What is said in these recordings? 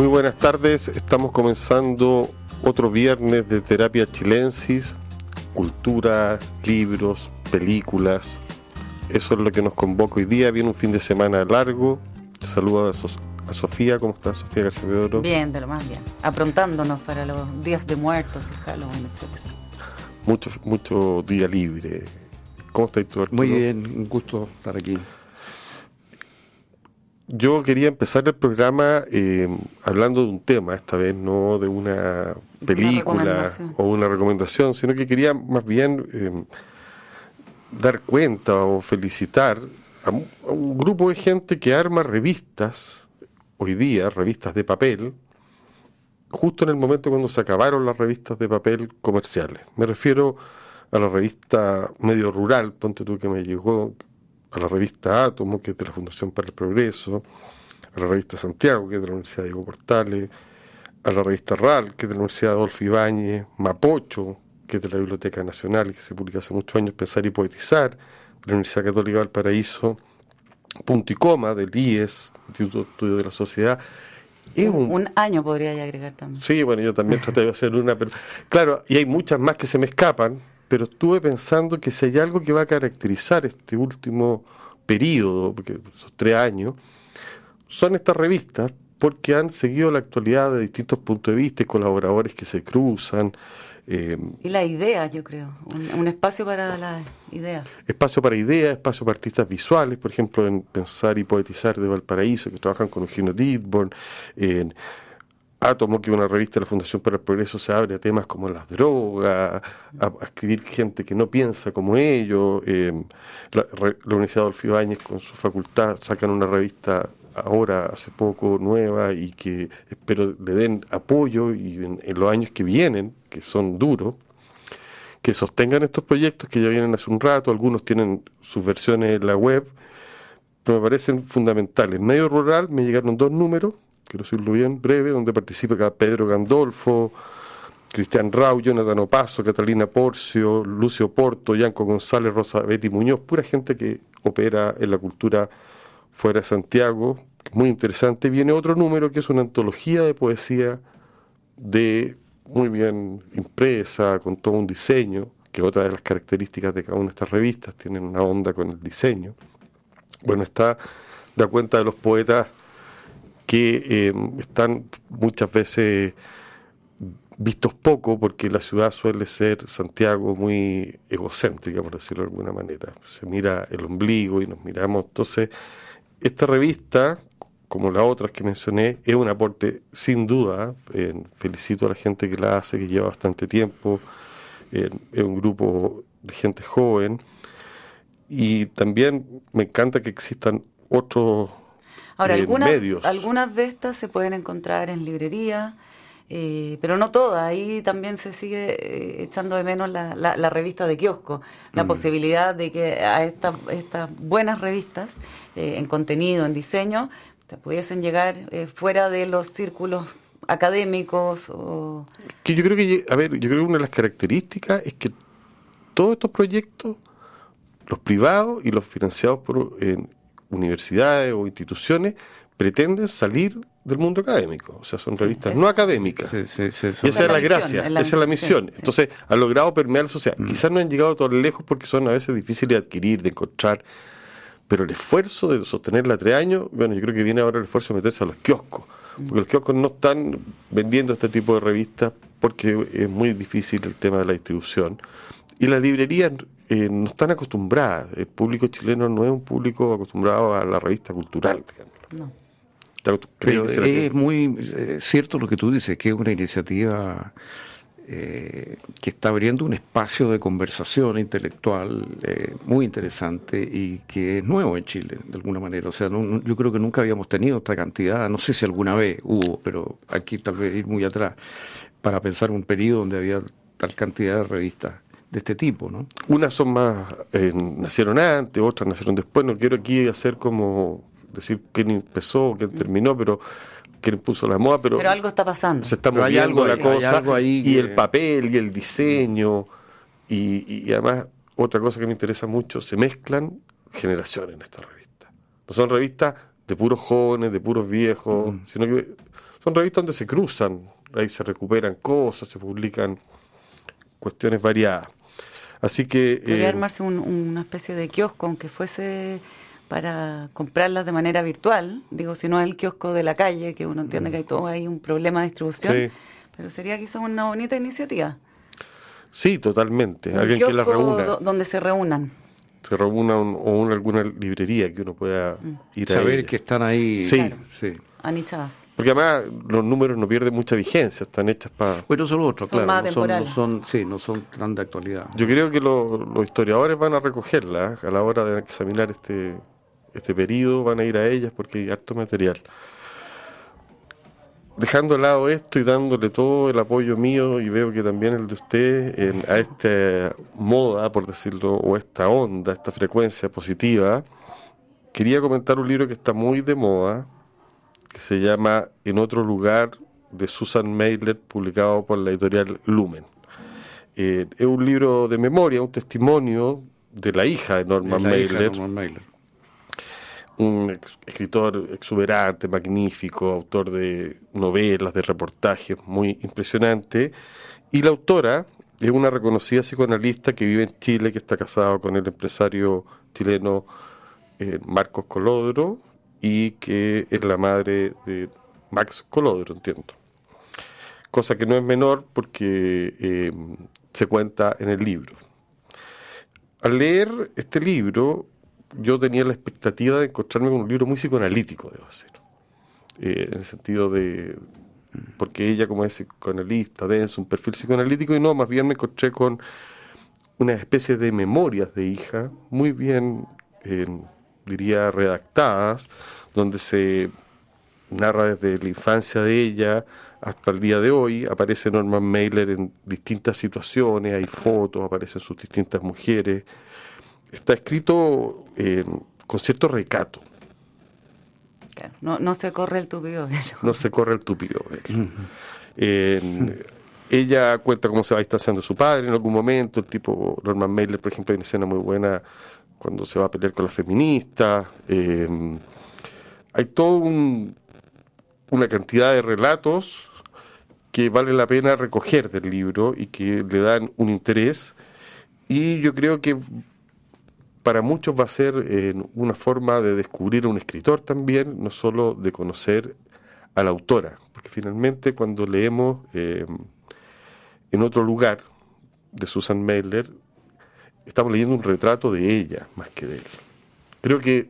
Muy buenas tardes, estamos comenzando otro viernes de Terapia Chilensis, cultura, libros, películas. Eso es lo que nos convoca hoy día. Viene un fin de semana largo. Saludo a, Sofía. ¿Cómo estás, Sofía García Pedro? Bien, de lo más bien. Aprontándonos para los días de muertos y Halloween, etcétera. Mucho, mucho día libre. ¿Cómo estás tú, Arturo? Muy bien, un gusto estar aquí. Yo quería empezar el programa eh, hablando de un tema, esta vez no de una película o una recomendación, sino que quería más bien eh, dar cuenta o felicitar a un, grupo de gente que arma revistas, hoy día, revistas de papel, justo en el momento cuando se acabaron las revistas de papel comerciales. Me refiero a la revista Medio Rural, ponte tú que me llegó, a la revista Átomo, que es de la Fundación para el Progreso, a la revista Santiago, que es de la Universidad Diego Portales, a la revista RAL, que es de la Universidad Adolfo Ibáñez, Mapocho, que es de la Biblioteca Nacional, que se publica hace muchos años, Pensar y Poetizar, de la Universidad Católica del Paraíso, Punto y Coma, del IES, Instituto de Estudio de la Sociedad. un, un, año podría agregar también. Sí, bueno, yo también traté de hacer una, pero claro, y hay muchas más que se me escapan, pero estuve pensando que si hay algo que va a caracterizar este último periodo, porque esos tres años, son estas revistas porque han seguido la actualidad de distintos puntos de vista y colaboradores que se cruzan. Eh, y la idea, yo creo, un, espacio para las ideas. Espacio para ideas, espacio para artistas visuales, por ejemplo, en Pensar y Poetizar de Valparaíso, que trabajan con Eugenio Dittborn, en Átomo, que una revista de la Fundación para el Progreso, se abre a temas como las drogas, a, escribir gente que no piensa como ellos. Eh, la, Universidad Adolfo Ibáñez con su facultad sacan una revista ahora, hace poco, nueva y que espero le den apoyo y en, los años que vienen, que son duros, que sostengan estos proyectos que ya vienen hace un rato, algunos tienen sus versiones en la web, pero me parecen fundamentales. Medio rural me llegaron dos números quiero decirlo bien, breve, donde participa Pedro Gandolfo, Cristian Rau, Jonathan Opaso, Catalina Porcio, Lucio Porto, Yanco González, Rosa Betty Muñoz, pura gente que opera en la cultura fuera de Santiago, muy interesante. Viene otro número que es una antología de poesía de muy bien impresa, con todo un diseño, que otra de las características de cada una de estas revistas, tienen una onda con el diseño. Bueno, está, da cuenta de los poetas que eh, están muchas veces vistos poco porque la ciudad suele ser, Santiago, muy egocéntrica, por decirlo de alguna manera. Se mira el ombligo y nos miramos. Entonces, esta revista, como las otras que mencioné, es un aporte sin duda. felicito a la gente que la hace, que lleva bastante tiempo. es un grupo de gente joven. Y también me encanta que existan otros Ahora, algunas, algunas de estas se pueden encontrar en librería, eh, pero no todas. Ahí también se sigue eh, echando de menos la, la, revista de kiosco, la mm. posibilidad de que a estas estas buenas revistas eh, en contenido, en diseño, te pudiesen llegar fuera de los círculos académicos o... Que yo creo que, a ver, yo creo que una de las características es que todos estos proyectos, los privados y los financiados por universidades o instituciones pretenden salir del mundo académico. O sea, son revistas no académicas. y esa es la, gracia, esa es la misión. Entonces, han logrado permear la sociedad. Mm. Quizás no han llegado tan lejos porque son a veces difíciles de adquirir, de encontrar. Pero el esfuerzo de sostenerla tres años, bueno, yo creo que viene ahora el esfuerzo de meterse a los kioscos. Porque los kioscos no están vendiendo este tipo de revistas porque es muy difícil el tema de la distribución. Y las librerías eh, no están acostumbradas. El público chileno no es un público acostumbrado a la revista cultural, No. Pero es muy eh, cierto lo que tú dices, que es una iniciativa eh, que está abriendo un espacio de conversación intelectual muy interesante y que es nuevo en Chile, de alguna manera. O sea, yo creo que nunca habíamos tenido esta cantidad, no sé si alguna vez hubo, pero aquí tal vez ir muy atrás, para pensar un periodo donde había tal cantidad de revistas de este tipo, ¿no? Unas son más, eh, nacieron antes, otras nacieron después. No quiero aquí hacer como decir quién empezó, quién terminó, pero quién puso la moda, pero... Pero algo está pasando. Se está moviendo la cosa, y el papel, y el diseño, y, además, otra cosa que me interesa mucho, se mezclan generaciones en esta revista. No son revistas de puros jóvenes, de puros viejos, mm. sino que son revistas donde se cruzan, ahí se recuperan cosas, se publican cuestiones variadas. Así que... Podría eh, armarse una especie de kiosco, aunque fuese para comprarlas de manera virtual. Digo, si no es el kiosco de la calle, que uno entiende que hay todo ahí un problema de distribución, pero sería quizás una bonita iniciativa. Sí, totalmente. Alguien que las reúna. Donde se reúnan. Se reúna o alguna librería que uno pueda mm. ir a Saber que están ahí. Sí, sí. Anichadas. Porque además los números no pierden mucha vigencia, están hechas para... Bueno, son otros, claro. no, son, no, son, sí, no son tan de actualidad. Yo creo que los historiadores van a recogerla a la hora de examinar este, este periodo, van a ir a ellas porque hay harto material. Dejando de lado esto y dándole todo el apoyo mío y veo que también el de usted a esta moda, por decirlo, o esta onda, esta frecuencia positiva, quería comentar un libro que está muy de moda, que se llama En otro lugar de Susan Mailer, publicado por la editorial Lumen. Eh, es un libro de memoria, un testimonio de la hija de Norman, Mailer, un escritor exuberante, magnífico, autor de novelas, de reportajes, muy impresionante. Y la autora es una reconocida psicoanalista que vive en Chile, que está casado con el empresario chileno eh, Marcos Colodro, y que es la madre de Max Colodro, entiendo. Cosa que no es menor porque eh, se cuenta en el libro. Al leer este libro, yo tenía la expectativa de encontrarme con un libro muy psicoanalítico, debo decir. Eh, en el sentido de. Porque ella, como es psicoanalista, denso, un perfil psicoanalítico, y no, más bien me encontré con una especie de memorias de hija, muy bien eh, diría, redactadas, donde se narra desde la infancia de ella hasta el día de hoy. Aparece Norman Mailer en distintas situaciones, hay fotos, aparecen sus distintas mujeres. Está escrito eh, con cierto recato. no, no se corre el tupido No se corre el tupido ella cuenta cómo se va distanciando su padre en algún momento. El tipo Norman Mailer, por ejemplo, hay una escena muy buena cuando se va a pelear con las feministas. Eh, hay toda una cantidad de relatos que vale la pena recoger del libro y que le dan un interés. Y yo creo que para muchos va a ser eh, una forma de descubrir a un escritor también, no solo de conocer a la autora, porque finalmente cuando leemos eh, en otro lugar de Susan Mailer, estamos leyendo un retrato de ella más que de él. Creo que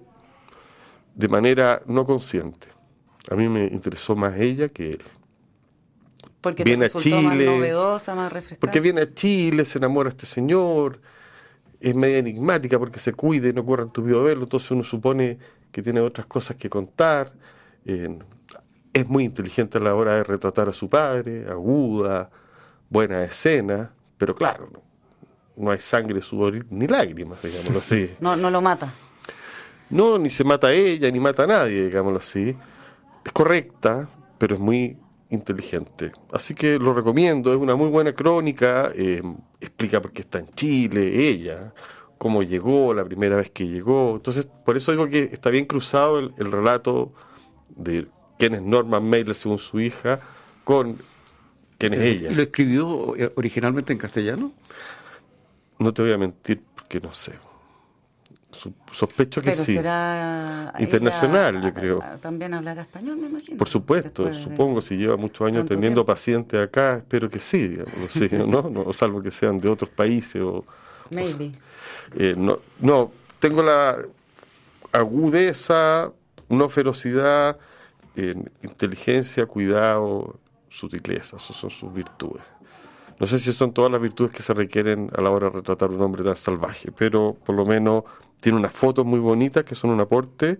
de manera no consciente. A mí me interesó más ella que él. Porque viene a Chile, más novedosa, más refrescante. Porque viene a Chile, se enamora a este señor, es media enigmática porque se cuide, no corre en tu verlo, entonces uno supone que tiene otras cosas que contar. es muy inteligente a la hora de retratar a su padre, aguda, buena escena, pero claro, no hay sangre, sudor ni lágrimas, digámoslo así. no, no lo mata. No, ni se mata a ella, ni mata a nadie, digámoslo así. Es correcta, pero es muy inteligente. Así que lo recomiendo, es una muy buena crónica, eh, explica por qué está en Chile, ella, cómo llegó, la primera vez que llegó. Entonces, por eso digo que está bien cruzado el, relato de quién es Norman Mailer según su hija con quién es ella. ¿Y lo escribió eh, originalmente en castellano? No te voy a mentir porque no sé. Sospecho que sí. Será Internacional, yo creo. También hablará español, me imagino. Por supuesto, supongo, si lleva muchos años teniendo pacientes acá, espero que sí, digamos, ¿no? ¿no? Salvo que sean de otros países o... Maybe. Eh, no, no, tengo la agudeza, no ferocidad, inteligencia, cuidado, sutileza, esas son sus virtudes. No sé si son todas las virtudes que se requieren a la hora de retratar un hombre tan salvaje, pero por lo menos tiene unas fotos muy bonitas que son un aporte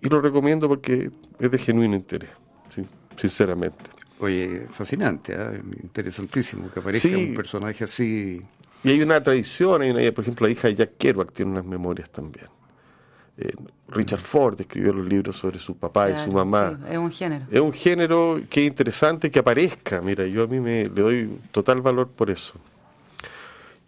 y lo recomiendo porque es de genuino interés, sinceramente. Oye, fascinante, ¿eh? interesantísimo que aparezca un personaje así. Y hay una tradición, hay por ejemplo, la hija de Jack Kerouac tiene unas memorias también. Eh, Richard Ford escribió los libros sobre su papá y su mamá. es un género. Es un género que es interesante que aparezca. Mira, yo a mí me le doy total valor por eso.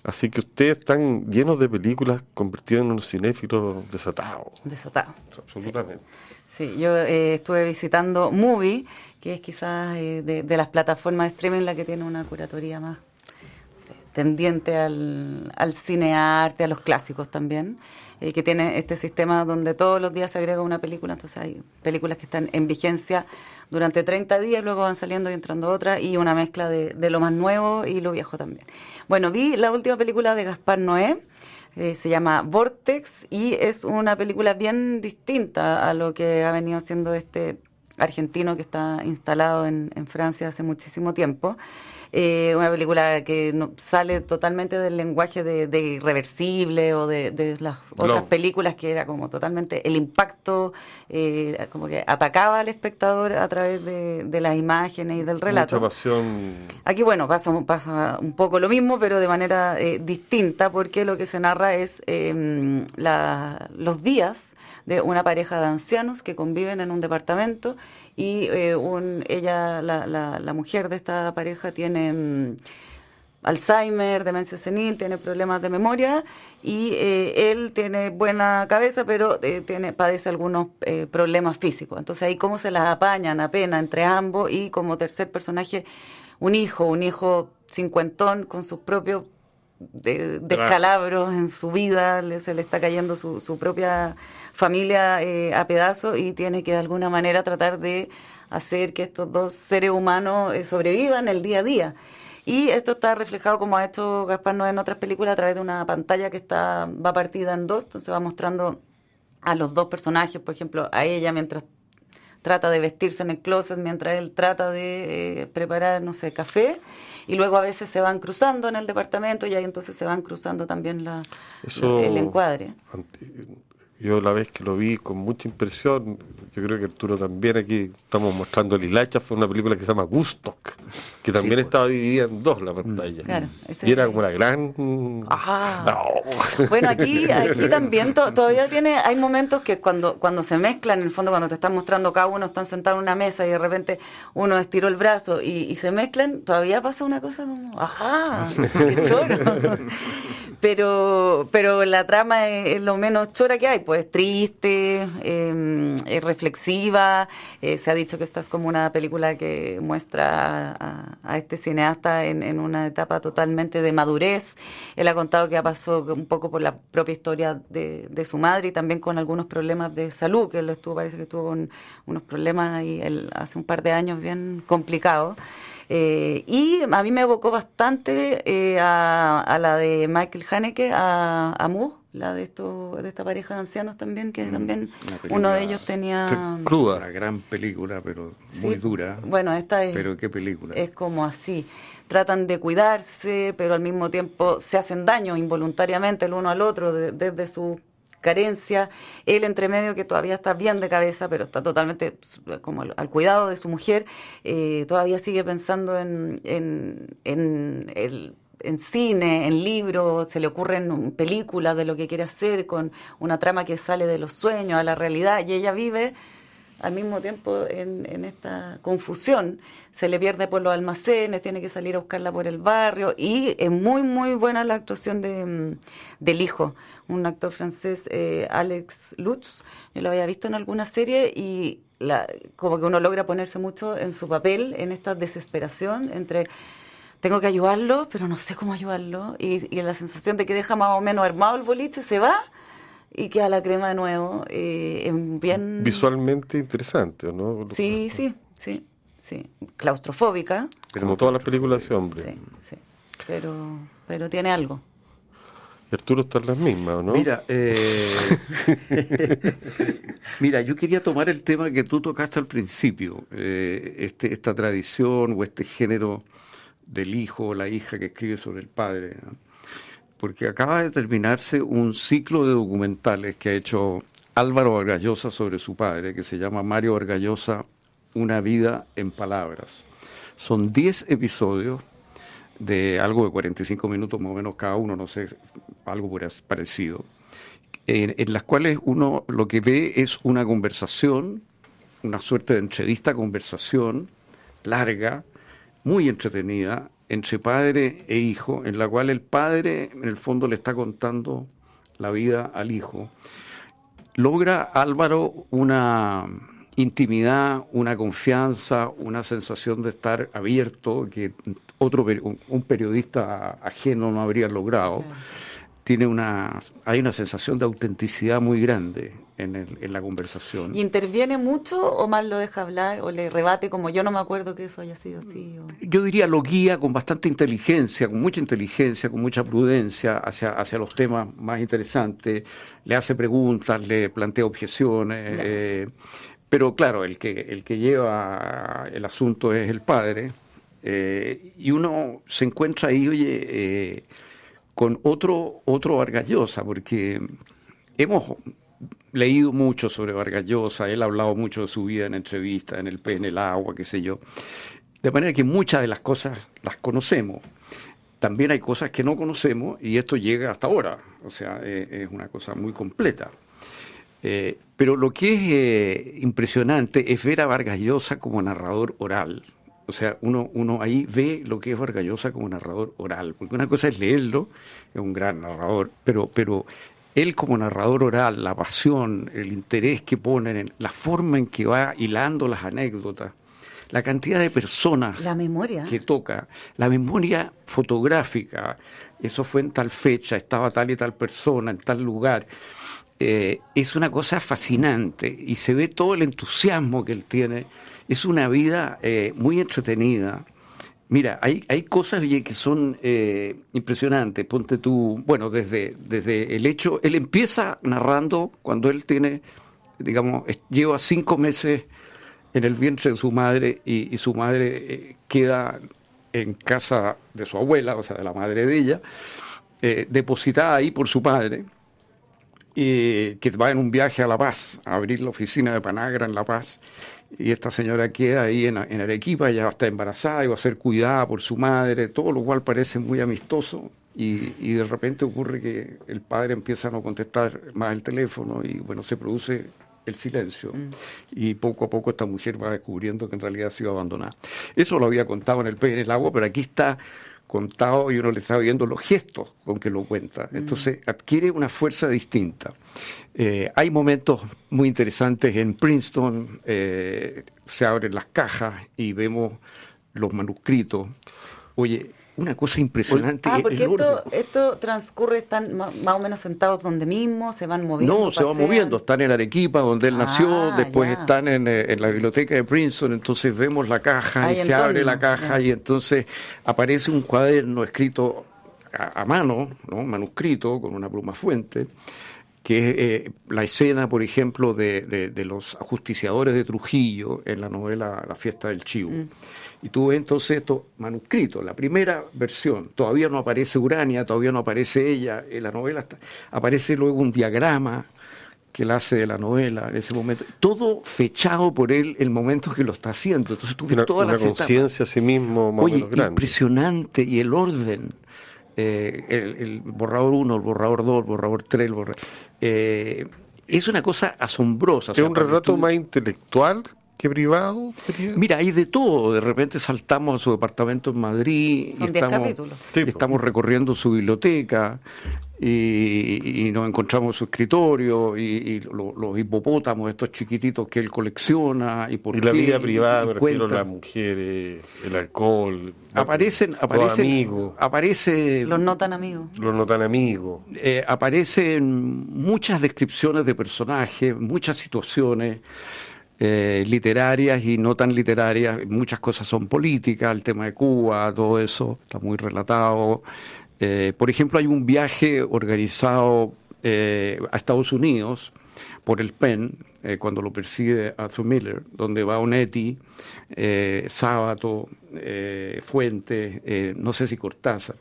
Así que ustedes están llenos de películas convertidos en unos cinéfilos desatados. Desatados. Absolutamente. Sí, yo eh, estuve visitando Movie, que es quizás eh, de, las plataformas de streaming la que tiene una curatoría más tendiente al, al cinearte, a los clásicos también, eh, que tiene este sistema donde todos los días se agrega una película, entonces hay películas que están en vigencia durante 30 días, luego van saliendo y entrando otras, y una mezcla de, de lo más nuevo y lo viejo también. Bueno, vi la última película de Gaspar Noé, eh, se llama Vortex y es una película bien distinta a lo que ha venido siendo este argentino que está instalado en, en Francia hace muchísimo tiempo. Eh, una película que no, sale totalmente del lenguaje de, irreversible o de, las otras películas que era como totalmente el impacto, eh, como que atacaba al espectador a través de, las imágenes y del relato. Aquí, bueno, pasa, pasa un poco lo mismo, pero de manera eh, distinta, porque lo que se narra es em, los días de una pareja de ancianos que conviven en un departamento y eh, un, ella, la, la, la, mujer de esta pareja tiene mm, Alzheimer, demencia senil, tiene problemas de memoria y eh, él tiene buena cabeza, pero eh, tiene padece algunos problemas físicos. Entonces ahí cómo se las apañan apenas entre ambos y como tercer personaje un hijo, un hijo cincuentón con sus propios de, descalabros en su vida, se le está cayendo su, su propia familia eh, a pedazos y tiene que de alguna manera tratar de hacer que estos dos seres humanos eh, sobrevivan el día a día. Y esto está reflejado como ha hecho Gaspar Noé en otras películas a través de una pantalla que está va partida en dos, entonces va mostrando a los dos personajes, por ejemplo, a ella mientras trata de vestirse en el closet mientras él trata de eh, preparar, no sé, café, y luego a veces se van cruzando en el departamento y ahí entonces se van cruzando también la, el encuadre. Yo la vez que lo vi con mucha impresión, yo creo que Arturo también aquí estamos mostrando Lilacha, fue una película que se llama Gustock, que también pues. estaba dividida en dos la pantalla. y era como la gran... Ah. Bueno, aquí, aquí también todavía tiene, hay momentos que cuando, cuando se mezclan, en el fondo cuando te están mostrando cada uno, están sentados en una mesa y de repente uno estiró el brazo y, se mezclan, todavía pasa una cosa como, ajá, qué choro. pero, pero la trama es, lo menos chora que hay, pues triste, eh, reflexiva. Eh, se ha dicho que esta es como una película que muestra a, este cineasta en, una etapa totalmente de madurez. Él ha contado que ha pasado un poco por la propia historia de, su madre y también con algunos problemas de salud, que él estuvo, parece que estuvo con unos problemas ahí hace un par de años bien complicados. Eh, y a mí me evocó bastante eh, a, la de Michael Haneke, a, a la de esto, de esta pareja de ancianos también, que mm, también uno de ellos tenía... Cruda. Una gran película, pero muy dura. Bueno, esta es... Pero qué película. Es como así. Tratan de cuidarse, pero al mismo tiempo se hacen daño involuntariamente el uno al otro desde su carencia, él entre medio que todavía está bien de cabeza, pero está totalmente como al, cuidado de su mujer, eh, todavía sigue pensando en, en, en el en cine, en libros, se le ocurren películas de lo que quiere hacer con una trama que sale de los sueños a la realidad y ella vive al mismo tiempo en, esta confusión. Se le pierde por los almacenes, tiene que salir a buscarla por el barrio y es muy, muy buena la actuación de, mm, del hijo, un actor francés, eh, Alex Lutz. Yo lo había visto en alguna serie y la, como que uno logra ponerse mucho en su papel, en esta desesperación entre tengo que ayudarlo, pero no sé cómo ayudarlo. Y, y la sensación de que deja más o menos armado el boliche, se va y queda la crema de nuevo. Eh, bien... Visualmente interesante, ¿no? Sí, sí, sí, sí. Claustrofóbica. Como todas las películas de hombre. Sí, sí. Pero, pero tiene algo. Arturo está en las mismas, ¿no? Mira, eh, mira, yo quería tomar el tema que tú tocaste al principio, eh, este, esta tradición o este género del hijo o la hija que escribe sobre el padre. ¿no? Porque acaba de terminarse un ciclo de documentales que ha hecho Álvaro Argallosa sobre su padre, que se llama Mario Argallosa, Una vida en palabras. Son 10 episodios de algo de 45 minutos más o menos cada uno, no sé, algo parecido, en las cuales uno lo que ve es una conversación, una suerte de entrevista conversación larga, muy entretenida, entre padre e hijo, en la cual el padre en el fondo le está contando la vida al hijo, logra Álvaro una intimidad, una confianza, una sensación de estar abierto que otro un periodista ajeno no habría logrado tiene una, hay una sensación de autenticidad muy grande en, el, en la conversación. ¿Y interviene mucho o más lo deja hablar o le rebate como yo no me acuerdo que eso haya sido así? Yo diría lo guía con bastante inteligencia, con mucha inteligencia, con mucha prudencia hacia, hacia los temas más interesantes, le hace preguntas, le plantea objeciones, eh, pero claro, el que, el que lleva el asunto es el padre. Eh, y uno se encuentra ahí, oye, eh, con otro, otro Vargas Llosa, porque hemos leído mucho sobre Vargas Llosa, él ha hablado mucho de su vida en entrevistas, en el pez, en el agua, qué sé yo. De manera que muchas de las cosas las conocemos. También hay cosas que no conocemos y esto llega hasta ahora. O sea, eh, es una cosa muy completa. Eh, pero lo que es eh, impresionante es ver a Vargas Llosa como narrador oral. O sea, uno, uno ahí ve lo que es Vargallosa como narrador oral, porque una cosa es leerlo, es un gran narrador, pero, pero él como narrador oral, la pasión, el interés que ponen, en la forma en que va hilando las anécdotas, la cantidad de personas la memoria. que toca, la memoria fotográfica, eso fue en tal fecha, estaba tal y tal persona, en tal lugar. Eh, es una cosa fascinante y se ve todo el entusiasmo que él tiene es una vida eh, muy entretenida. Mira, hay, hay cosas que son eh, impresionantes. Ponte tú, bueno, desde, desde el hecho, él empieza narrando cuando él tiene, digamos, lleva cinco meses en el vientre de su madre y, su madre eh, queda en casa de su abuela, o sea, de la madre de ella, depositada ahí por su padre, que va en un viaje a La Paz, a abrir la oficina de Panagra en La Paz y esta señora queda ahí en, en Arequipa, ya está embarazada y va a ser cuidada por su madre, todo lo cual parece muy amistoso. Y, y, de repente ocurre que el padre empieza a no contestar más el teléfono y bueno, se produce el silencio. Mm. Y poco a poco esta mujer va descubriendo que en realidad ha sido abandonada. Eso lo había contado en el pez en el agua, pero aquí está contado y uno le está viendo los gestos con que lo cuenta. Mm. Entonces adquiere una fuerza distinta. Eh, hay momentos muy interesantes en Princeton, eh, se abren las cajas y vemos los manuscritos. Oye, una cosa impresionante. Ah, porque esto, esto, transcurre, están más o menos sentados donde mismo, se van moviendo. No, se van moviendo, están en Arequipa, donde él nació, ah, después están en, eh, en, la biblioteca de Princeton, entonces vemos la caja y se abre la caja y entonces aparece un cuaderno escrito a, mano, ¿no? manuscrito, con una pluma fuente que es eh, la escena, por ejemplo, de, de, los ajusticiadores de Trujillo en la novela La fiesta del Chivo. Mm. Y tú ves entonces esto manuscrito, la primera versión, todavía no aparece Urania, todavía no aparece ella, en la novela aparece luego un diagrama que él hace de la novela en ese momento, todo fechado por él el momento que lo está haciendo. Entonces tú ves toda la conciencia a sí mismo más Oye, impresionante y el orden. Eh, el, borrador 1, el borrador 2, el borrador 3, el borrador... Eh, es una cosa asombrosa. Es un relato más intelectual ¿Qué privado Mira, hay de todo. De repente saltamos a su departamento en Madrid y estamos, estamos recorriendo su biblioteca y, nos encontramos su escritorio y, los hipopótamos, estos chiquititos que él colecciona. Y, por la vida privada, me refiero a las mujeres, el alcohol. Aparecen, aparecen, los amigos. Aparece, los no tan amigos. Los no tan amigos. Eh, aparecen muchas descripciones de personajes, muchas situaciones. Eh, literarias y no tan literarias, muchas cosas son políticas, el tema de Cuba, todo eso está muy relatado. Eh, por ejemplo, hay un viaje organizado eh, a Estados Unidos por el PEN, cuando lo persigue Arthur Miller, donde va Onetti, Sábato, Fuente, no sé si Cortázar,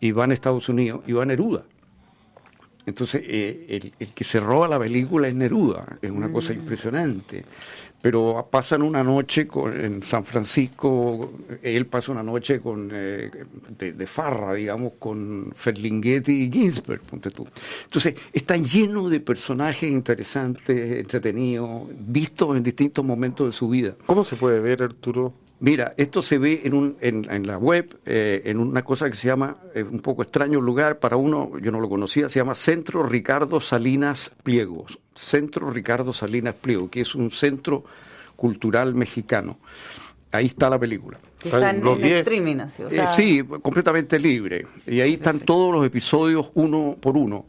y van a Estados Unidos y van Neruda. Entonces, eh, el, que se roba la película es Neruda, es una cosa mm. impresionante. Pero pasan una noche en San Francisco, él pasa una noche con, eh, de, farra, digamos, con Ferlinghetti y Ginsberg, ponte tú. Entonces, está lleno de personajes interesantes, entretenidos, vistos en distintos momentos de su vida. ¿Cómo se puede ver, Arturo, Mira, esto se ve en, un, en, la web, eh, en una cosa que se llama, eh, un poco extraño lugar para uno, yo no lo conocía, se llama Centro Ricardo Salinas Pliegos. Centro Ricardo Salinas Pliego, que es un centro cultural mexicano. Ahí está la película. Está en, streaming, así, o sea... sí, completamente libre. Y ahí están todos los episodios uno por uno.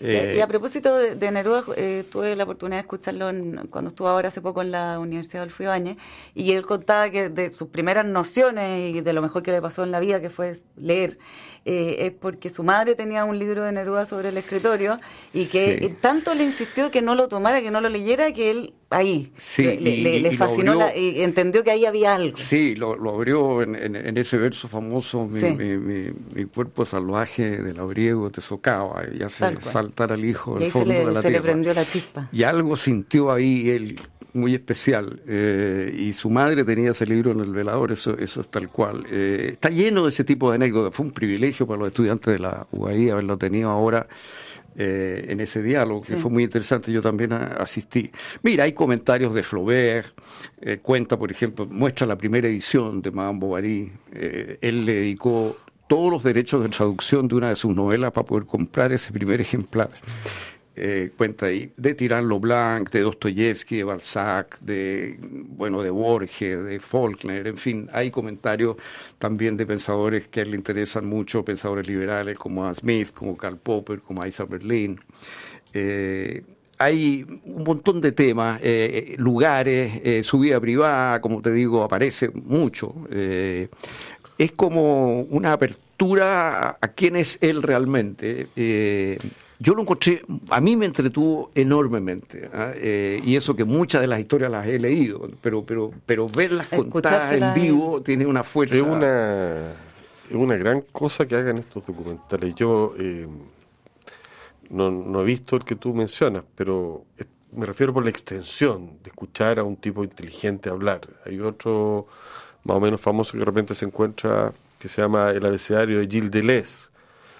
Eh, y a propósito de, Neruda, eh, tuve la oportunidad de escucharlo cuando estuvo ahora hace poco en la Universidad de Ibáñez, y él contaba que de sus primeras nociones y de lo mejor que le pasó en la vida, que fue leer, eh, es porque su madre tenía un libro de Neruda sobre el escritorio y que tanto le insistió que no lo tomara, que no lo leyera, que él ahí le, fascinó y entendió que ahí había algo. Sí, lo, abrió en, ese verso famoso, mi, cuerpo salvaje del abriego te socava y hace saltar al hijo del fondo de la se le prendió la chispa. Y algo sintió ahí él muy especial. Eh, y su madre tenía ese libro en el velador, eso, eso es tal cual. Eh, está lleno de ese tipo de anécdotas. Fue un privilegio para los estudiantes de la UAI haberlo tenido ahora. Eh, en ese diálogo, que fue muy interesante, yo también asistí. Mira, hay comentarios de Flaubert, cuenta, por ejemplo, muestra la primera edición de Madame Bovary, él le dedicó todos los derechos de traducción de una de sus novelas para poder comprar ese primer ejemplar. Eh, cuenta ahí, de Tirán Blanc, de Dostoyevsky, de Balzac, de, bueno, de Borges, de Faulkner, en fin, hay comentarios también de pensadores que le interesan mucho, pensadores liberales como a Smith, como Karl Popper, como Isaac Berlin. Eh, hay un montón de temas, eh, lugares, su vida privada, como te digo, aparece mucho. es como una apertura a quién es él realmente yo lo encontré, a mí me entretuvo enormemente, ¿ah? eh, y eso que muchas de las historias las he leído, pero, pero, pero verlas contadas en vivo tiene una fuerza. Es una, es una gran cosa que hagan estos documentales. Yo eh, no, no he visto el que tú mencionas, pero me refiero por la extensión de escuchar a un tipo inteligente hablar. Hay otro más o menos famoso que de repente se encuentra que se llama El abecedario de Gilles Deleuze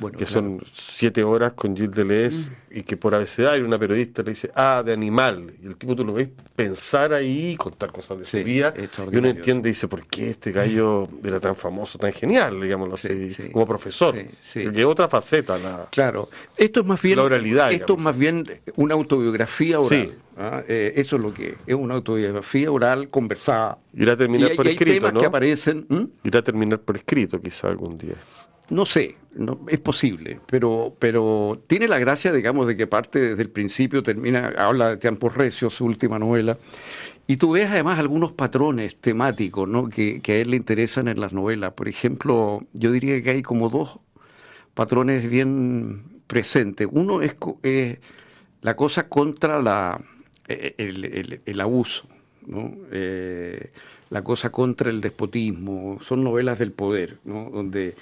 que son siete horas con Gilles Deleuze mm. y que por abecedario una periodista le dice, ah, de animal. Y el tipo tú lo ves pensar ahí, contar cosas de su vida. Y uno entiende y dice, ¿por qué este gallo era tan famoso, tan genial, digámoslo así, como profesor? Que otra faceta. La, claro. Esto es más bien, esto es más bien una autobiografía oral. ¿ah? Eh, eso es lo que es, una autobiografía oral conversada. Irá a terminar por escrito, que aparecen. Irá a terminar por escrito quizá algún día. No sé, no, es posible, pero, pero tiene la gracia, digamos, de que parte desde el principio, termina, habla de Tiempo Recio, su última novela, y tú ves además algunos patrones temáticos ¿no? que, a él le interesan en las novelas. Por ejemplo, yo diría que hay como dos patrones bien presentes. Uno es la cosa contra la, e, e, el, abuso, ¿no? Eh, la cosa contra el despotismo. Son novelas del poder, ¿no? donde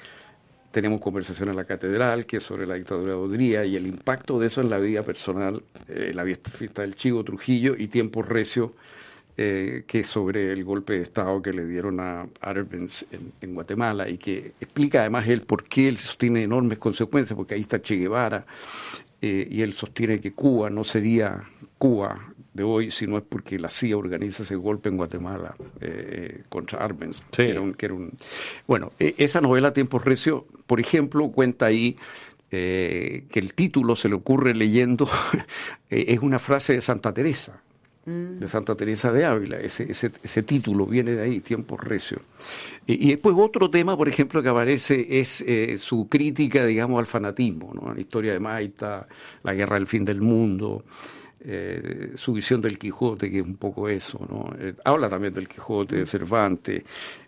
tenemos conversación en la catedral, que es sobre la dictadura de Odría y el impacto de eso en la vida personal, eh, la fiesta del Chivo Trujillo y Tiempo Recio, eh, que es sobre el golpe de Estado que le dieron a Arbenz en, Guatemala y que explica además él por qué él sostiene enormes consecuencias, porque ahí está Che Guevara eh, y él sostiene que Cuba no sería Cuba de hoy, si no es porque la CIA organiza ese golpe en Guatemala eh, contra Arbenz. Que era un, que era un... Bueno, e, esa novela Tiempo Recio, por ejemplo, cuenta ahí eh, que el título se le ocurre leyendo, eh, es una frase de Santa Teresa, mm. de Santa Teresa de Ávila, ese, ese, ese título viene de ahí, Tiempo Recio. Y, y, después otro tema, por ejemplo, que aparece es su crítica, digamos, al fanatismo, ¿no? la historia de Maita, la guerra del fin del mundo, eh, su visión del Quijote, que es un poco eso, ¿no? Eh, habla también del Quijote, de Cervantes.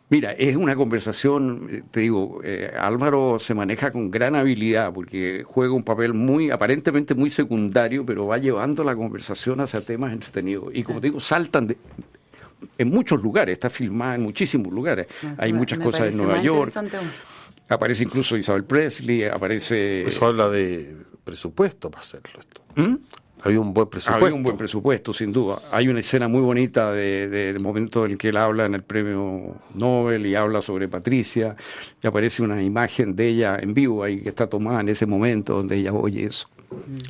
Mira, es una conversación, eh, te digo, Álvaro se maneja con gran habilidad porque juega un papel muy, aparentemente muy secundario, pero va llevando la conversación hacia temas entretenidos. Y como te digo, saltan de, en muchos lugares, está filmada en muchísimos lugares. Hay muchas cosas en Nueva York. Aparece incluso Isabel Presley, aparece... Eso habla de presupuesto para hacerlo esto. ¿Mm? Había un buen presupuesto. Un buen presupuesto, sin duda. Hay una escena muy bonita del de, momento en que él habla en el premio Nobel y habla sobre Patricia. Y aparece una imagen de ella en vivo ahí que está tomada en ese momento donde ella oye eso.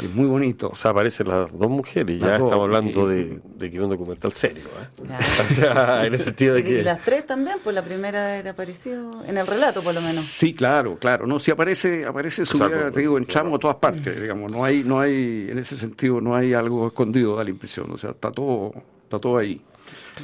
Es muy bonito. O sea, aparecen las dos mujeres, ya estamos hablando de, que es un documental serio. ¿eh? O sea, en el sentido de que. Y las tres también, pues la primera era aparecido en el relato, por lo menos. Sí, claro, claro. No, si aparece, aparece su vida, te digo, en chamo a todas partes, digamos. No hay, no hay, en ese sentido, no hay algo escondido, da la impresión. O sea, está todo, está todo ahí.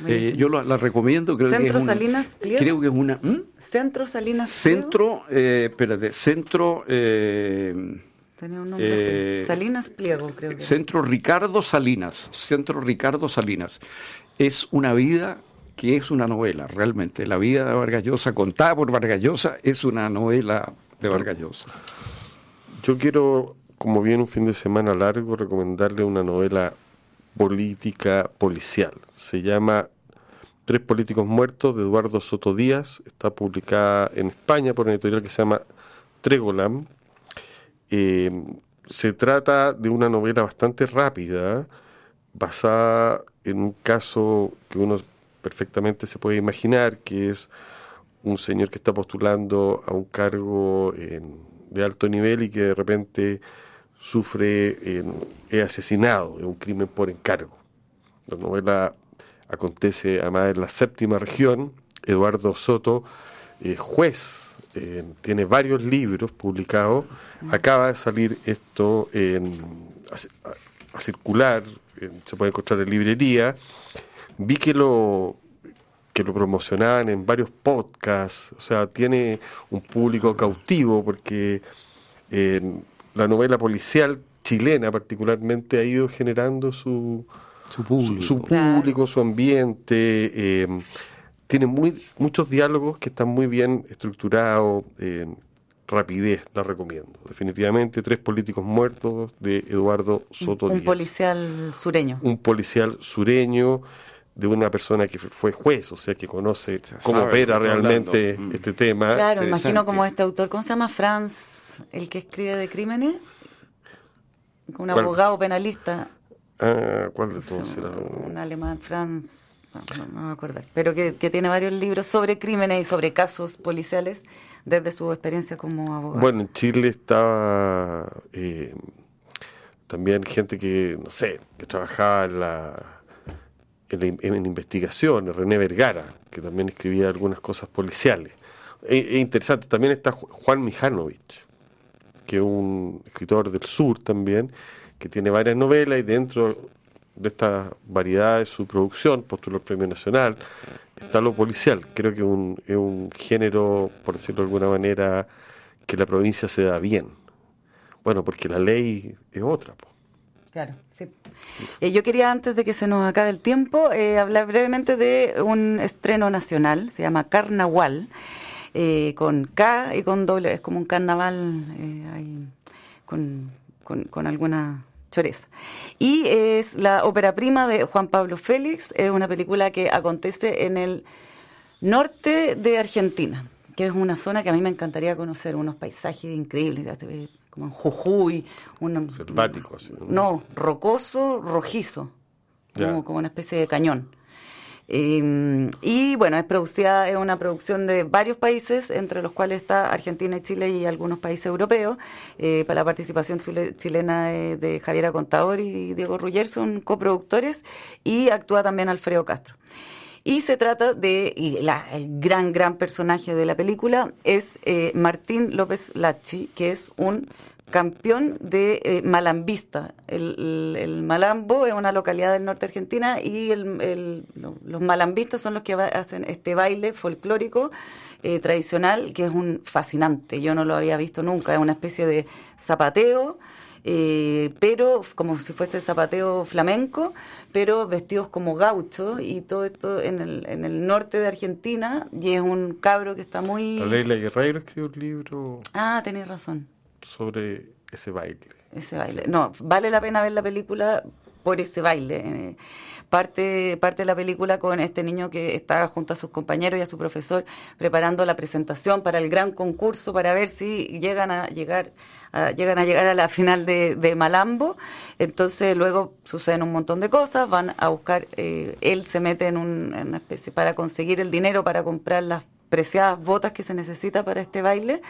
Eh, yo la, recomiendo. Creo Centro que es Salinas Pliego. Creo que es una. ¿Mm? Centro Salinas Centro, eh, espérate, Centro. Eh, Tenía un nombre. Eh, Salinas Pliego, creo que. Centro Ricardo Salinas. Centro Ricardo Salinas. Es una vida que es una novela, realmente. La vida de Vargas Llosa, contada por Vargas Llosa, es una novela de Vargas Llosa. Yo quiero, como viene un fin de semana largo, recomendarle una novela política policial. Se llama Tres políticos muertos de Eduardo Soto Díaz. Está publicada en España por una editorial que se llama Tregolam. Eh, se trata de una novela bastante rápida, basada en un caso que uno perfectamente se puede imaginar, que es un señor que está postulando a un cargo de alto nivel y que de repente sufre, es asesinado, es un crimen por encargo. La novela acontece además en la séptima región. Eduardo Soto, juez, eh, tiene varios libros publicados. Acaba de salir esto a, circular, se puede encontrar en librería. Vi que lo que lo promocionaban en varios podcasts, o sea, tiene un público cautivo porque la novela policial chilena particularmente ha ido generando su, su público, su, ambiente. Eh, tiene muy, muchos diálogos que están muy bien estructurados. Eh, rapidez, la recomiendo. Definitivamente, Tres políticos muertos de Eduardo Soto. Un policial sureño. Un policial sureño de una persona que fue juez, o sea, que conoce cómo opera realmente mm. este tema. Claro, imagino como este autor, ¿cómo se llama? Franz, el que escribe de crímenes, un abogado penalista. Ah, ¿cuál de todos será? Un alemán, Franz, no, me acuerdo, pero que, tiene varios libros sobre crímenes y sobre casos policiales desde su experiencia como abogado. Bueno, en Chile estaba eh, también gente que, no sé, que trabajaba en la en, investigación, René Vergara, que también escribía algunas cosas policiales. Es, interesante, también está Juan Mijanovich, que es un escritor del sur también, que tiene varias novelas y dentro de esta variedad de su producción, postuló el Premio Nacional, está lo policial. Creo que un, es un género, por decirlo de alguna manera, que la provincia se da bien. Bueno, porque la ley es otra. Claro, sí. Eh, yo quería, antes de que se nos acabe el tiempo, eh, hablar brevemente de un estreno nacional, se llama Carnaval, eh, con K y con doble, es como un carnaval con, con, alguna choreza. Y es la ópera prima de Juan Pablo Félix, es una película que acontece en el norte de Argentina, que es una zona que a mí me encantaría conocer, unos paisajes increíbles como en Jujuy. Un, Selvático, ¿no? rocoso, rojizo, como, una especie de cañón. Em, y bueno, es producida, es una producción de varios países, entre los cuales está Argentina y Chile y algunos países europeos. Eh, para la participación chilena de, Javiera Contador y Diego Ruller son coproductores y actúa también Alfredo Castro. Y se trata de, y el gran, gran personaje de la película es eh, Martín López Lachi, que es un campeón de eh, malambista. El, Malambo es una localidad del norte de Argentina y los malambistas son los que hacen este baile folclórico eh, tradicional que es un fascinante. Yo no lo había visto nunca. Es una especie de zapateo eh, pero como si fuese zapateo flamenco, pero vestidos como gauchos y todo esto en el, en el norte de Argentina y es un cabro que está muy... La Leila Guerreiro escribió un libro... Ah, tenéis razón. Sobre ese baile. Ese baile. No, vale la pena ver la película por ese baile. Eh, parte, parte de la película con este niño que está junto a sus compañeros y a su profesor preparando la presentación para el gran concurso para ver si llegan a llegar a, llegan a llegar a la final de, Malambo. Entonces luego suceden un montón de cosas, van a buscar, eh, él se mete en, un, en una especie para conseguir el dinero para comprar las preciadas botas que se necesita para este baile.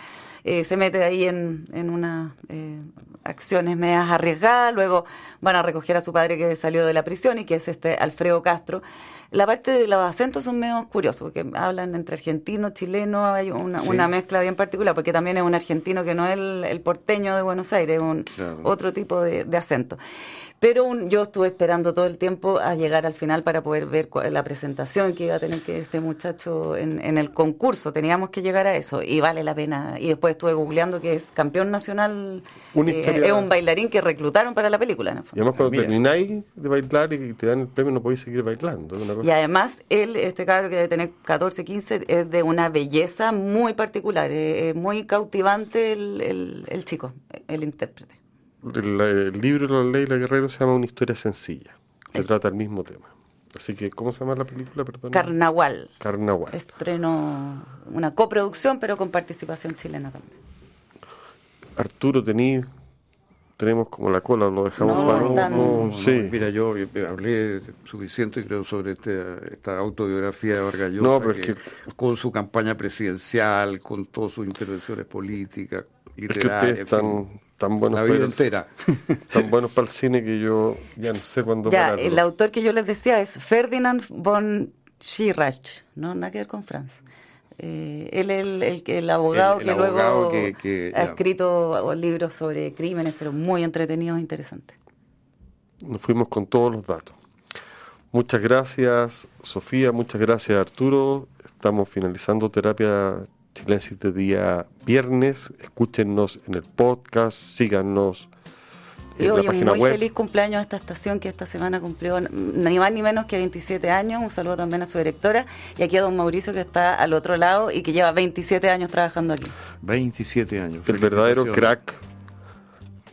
Eh, se mete ahí en, en unas eh, acciones medias arriesgadas, luego van a recoger a su padre que salió de la prisión y que es este Alfredo Castro. La parte de los acentos son medio curiosos, porque hablan entre argentino, chileno, hay una, mezcla bien particular, porque también es un argentino que no es el, porteño de Buenos Aires, es un otro tipo de, de acento. Pero yo estuve esperando todo el tiempo a llegar al final para poder ver la presentación que iba a tener que este muchacho en, el concurso. Teníamos que llegar a eso y vale la pena. Y después estuve googleando que es campeón nacional, eh, es un bailarín que reclutaron para la película. Y además cuando termináis de bailar y te dan el premio no podéis seguir bailando. Y además él, este cabrón que debe tener 14, 15, es de una belleza muy particular, es muy cautivante el chico, el intérprete el, libro de la Leila Guerrero se llama Una historia sencilla, que trata el mismo tema. Así que, ¿cómo se llama la película? Perdón. Carnaval. Carnaval. Estreno, una coproducción, pero con participación chilena también. Arturo, tení, tenemos como la cola, lo dejamos no, para... No, sí. Mira, yo hablé suficiente, creo, sobre este, esta autobiografía de Vargas no, pero que, con su campaña presidencial, con todas sus intervenciones políticas, literarias. Es que ustedes están tan buenos la vida entera. tan buenos para el cine que yo ya no sé cuándo Ya, el autor que yo les decía es Ferdinand von Schirach, no nada que ver con Franz. Eh, él es el, el, abogado que luego ha escrito libros sobre crímenes, pero muy entretenidos e interesantes. Nos fuimos con todos los datos. Muchas gracias, Sofía. Muchas gracias, Arturo. Estamos finalizando terapia Chilensis de día viernes. Escúchenos en el podcast, síganos en la página muy feliz cumpleaños a esta estación que esta semana cumplió ni más ni menos que 27 años. Un saludo también a su directora y aquí a don Mauricio que está al otro lado y que lleva 27 años trabajando aquí. 27 años. El verdadero crack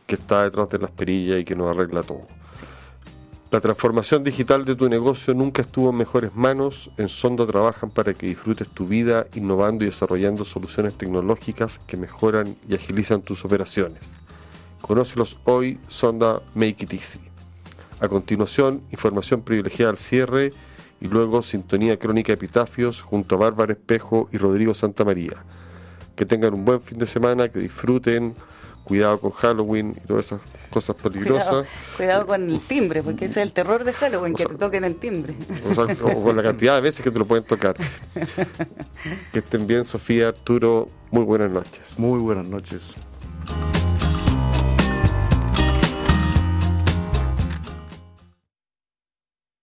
que está detrás de las perillas y que nos arregla todo. La transformación digital de tu negocio nunca estuvo en mejores manos. En Sonda trabajan para que disfrutes tu vida innovando y desarrollando soluciones tecnológicas que mejoran y agilizan tus operaciones. Conócelos hoy, Sonda Make It Easy. A continuación, información privilegiada al cierre y luego sintonía crónica epitafios junto a Bárbara Espejo y Rodrigo Santa María. Que tengan un buen fin de semana, que disfruten cuidado con Halloween y todas esas cosas peligrosas. Cuidado, con el timbre, porque ese es el terror de Halloween, que te toquen el timbre. O, con la cantidad de veces que te lo pueden tocar. que estén bien, Sofía, Arturo, muy buenas noches. Muy buenas noches.